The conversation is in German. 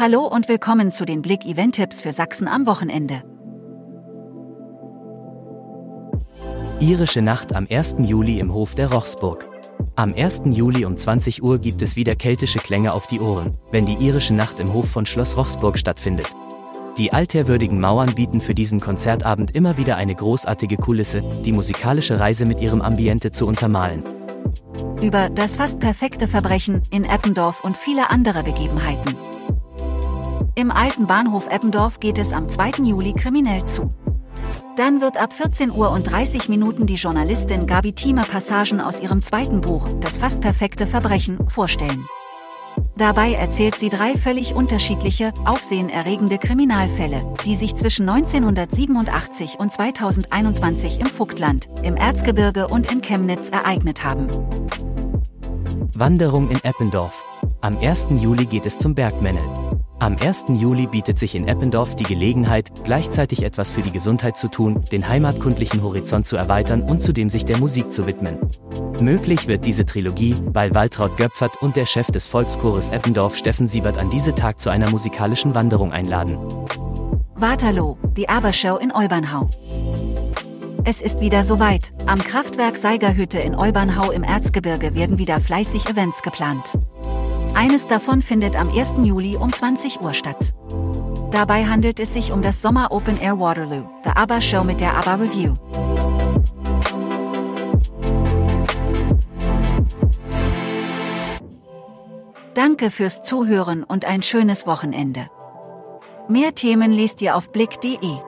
Hallo und willkommen zu den Blick Event Tipps für Sachsen am Wochenende. Irische Nacht am 1. Juli im Hof der Rochsburg. Am 1. Juli um 20 Uhr gibt es wieder keltische Klänge auf die Ohren, wenn die irische Nacht im Hof von Schloss Rochsburg stattfindet. Die altehrwürdigen Mauern bieten für diesen Konzertabend immer wieder eine großartige Kulisse, die musikalische Reise mit ihrem Ambiente zu untermalen. Über das fast perfekte Verbrechen in Eppendorf und viele andere Begebenheiten. Im alten Bahnhof Eppendorf geht es am 2. Juli kriminell zu. Dann wird ab 14 Uhr und 30 Minuten die Journalistin Gabi Thieme Passagen aus ihrem zweiten Buch, Das fast perfekte Verbrechen, vorstellen. Dabei erzählt sie drei völlig unterschiedliche, aufsehenerregende Kriminalfälle, die sich zwischen 1987 und 2021 im Vogtland, im Erzgebirge und in Chemnitz ereignet haben. Wanderung in Eppendorf. Am 1. Juli geht es zum Bergmännel. Am 1. Juli bietet sich in Eppendorf die Gelegenheit, gleichzeitig etwas für die Gesundheit zu tun, den heimatkundlichen Horizont zu erweitern und zudem sich der Musik zu widmen. Möglich wird diese Trilogie, weil Waltraud Göpfert und der Chef des Volkschores Eppendorf Steffen Siebert an diese Tag zu einer musikalischen Wanderung einladen. Waterloo, die Abershow in Olbernhau. Es ist wieder soweit. Am Kraftwerk Seigerhütte in Olbernhau im Erzgebirge werden wieder fleißig Events geplant. Eines davon findet am 1. Juli um 20 Uhr statt. Dabei handelt es sich um das Sommer Open Air Waterloo, The ABBA Show mit der ABBA Review. Danke fürs Zuhören und ein schönes Wochenende. Mehr Themen liest ihr auf blick.de.